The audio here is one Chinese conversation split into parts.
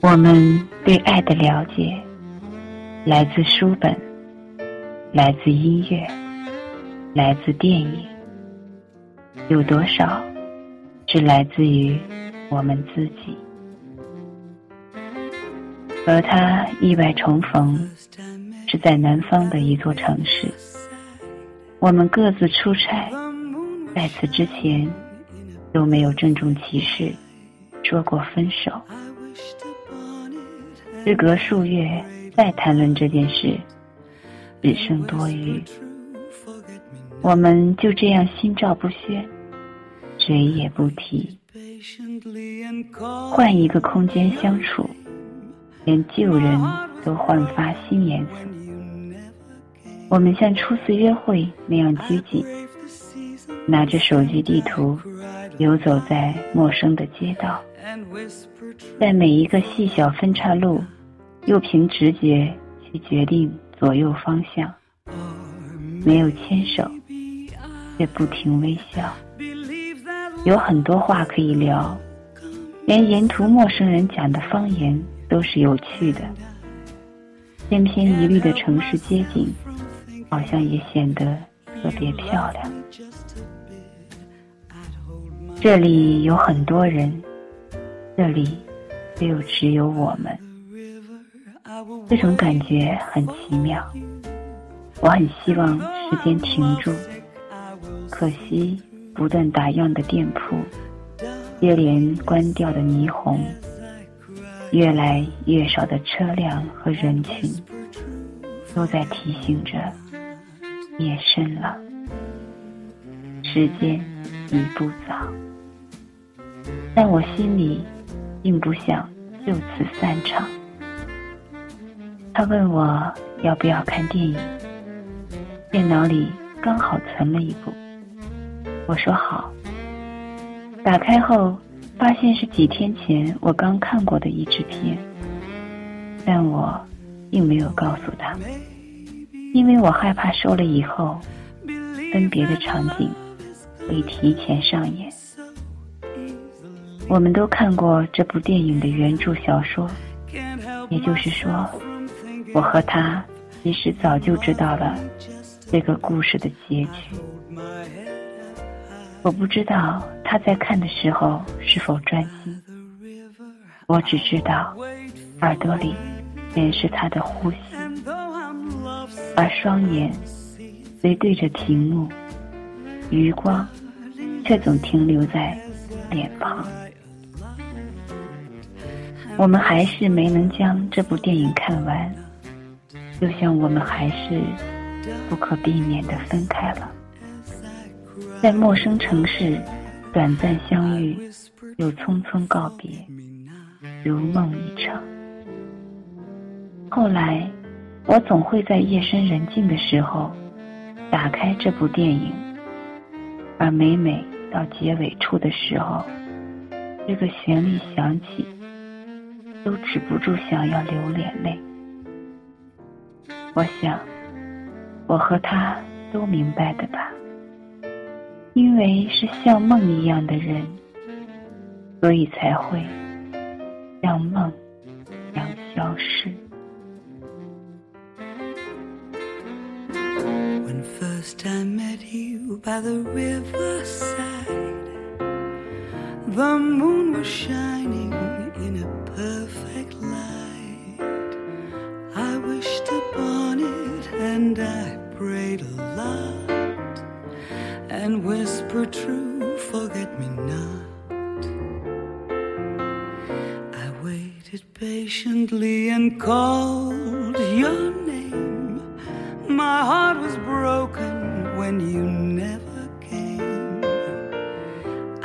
我们对爱的了解，来自书本，来自音乐，来自电影，有多少是来自于我们自己？和他意外重逢，是在南方的一座城市。我们各自出差，在此之前都没有郑重其事说过分手。时隔数月，再谈论这件事，只剩多余。我们就这样心照不宣，谁也不提。换一个空间相处，连旧人都焕发新颜色。我们像初次约会那样拘谨，拿着手机地图，游走在陌生的街道，在每一个细小分岔路。又凭直觉去决定左右方向，没有牵手，却不停微笑。有很多话可以聊，连沿途陌生人讲的方言都是有趣的。千篇一律的城市街景，好像也显得特别漂亮。这里有很多人，这里又只有我们。这种感觉很奇妙，我很希望时间停住，可惜不断打烊的店铺，接连关掉的霓虹，越来越少的车辆和人群，都在提醒着夜深了，时间已不早，但我心里并不想就此散场。他问我要不要看电影，电脑里刚好存了一部，我说好。打开后发现是几天前我刚看过的译制片，但我并没有告诉他，因为我害怕说了以后，分别的场景会提前上演。我们都看过这部电影的原著小说，也就是说。我和他其实早就知道了这个故事的结局。我不知道他在看的时候是否专心，我只知道耳朵里全是他的呼吸，而双眼虽对着屏幕，余光却总停留在脸庞。我们还是没能将这部电影看完。就像我们还是不可避免的分开了，在陌生城市短暂相遇，又匆匆告别，如梦一场。后来，我总会在夜深人静的时候打开这部电影，而每每到结尾处的时候，这个旋律响起，都止不住想要流眼泪。我想，我和他都明白的吧。因为是像梦一样的人，所以才会像梦一样消失。And I prayed a lot and whispered true forget me not. I waited patiently and called your name. My heart was broken when you never.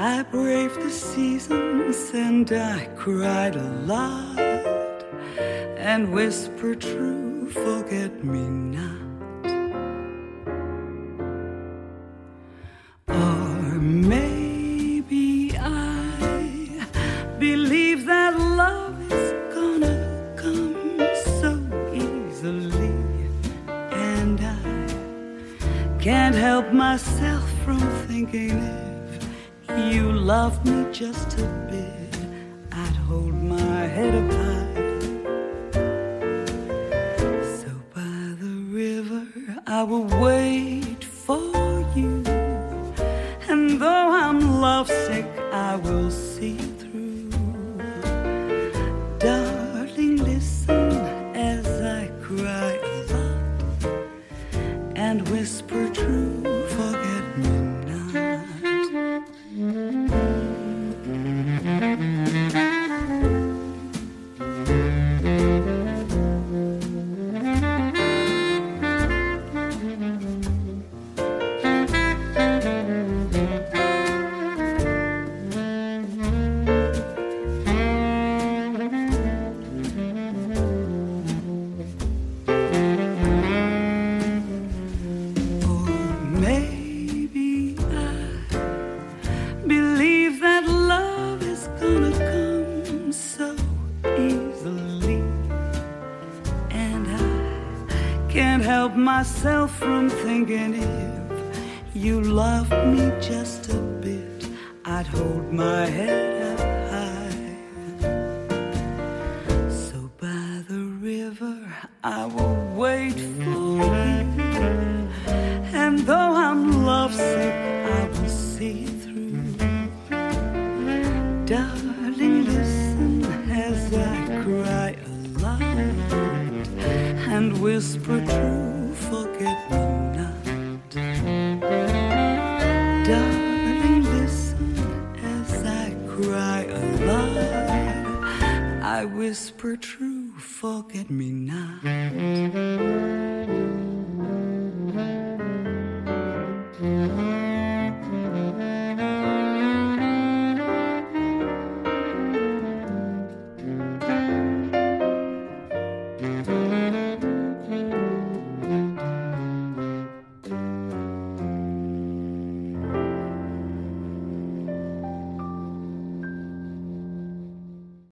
I braved the seasons and I cried a lot and whispered true, forget me not. Or maybe I believe that love is gonna come so easily, and I can't help myself from thinking it you loved me just a bit, I'd hold my head up high. So by the river, I will wait for you. And though I'm lovesick, I will see myself from thinking if you loved me just a bit, I'd hold my head up high. So by the river, I will wait for you. And though I'm lovesick, I will see through. Darling, listen as I cry aloud and whisper true, forget me not. Darling, listen as I cry aloud. I whisper true, forget me not.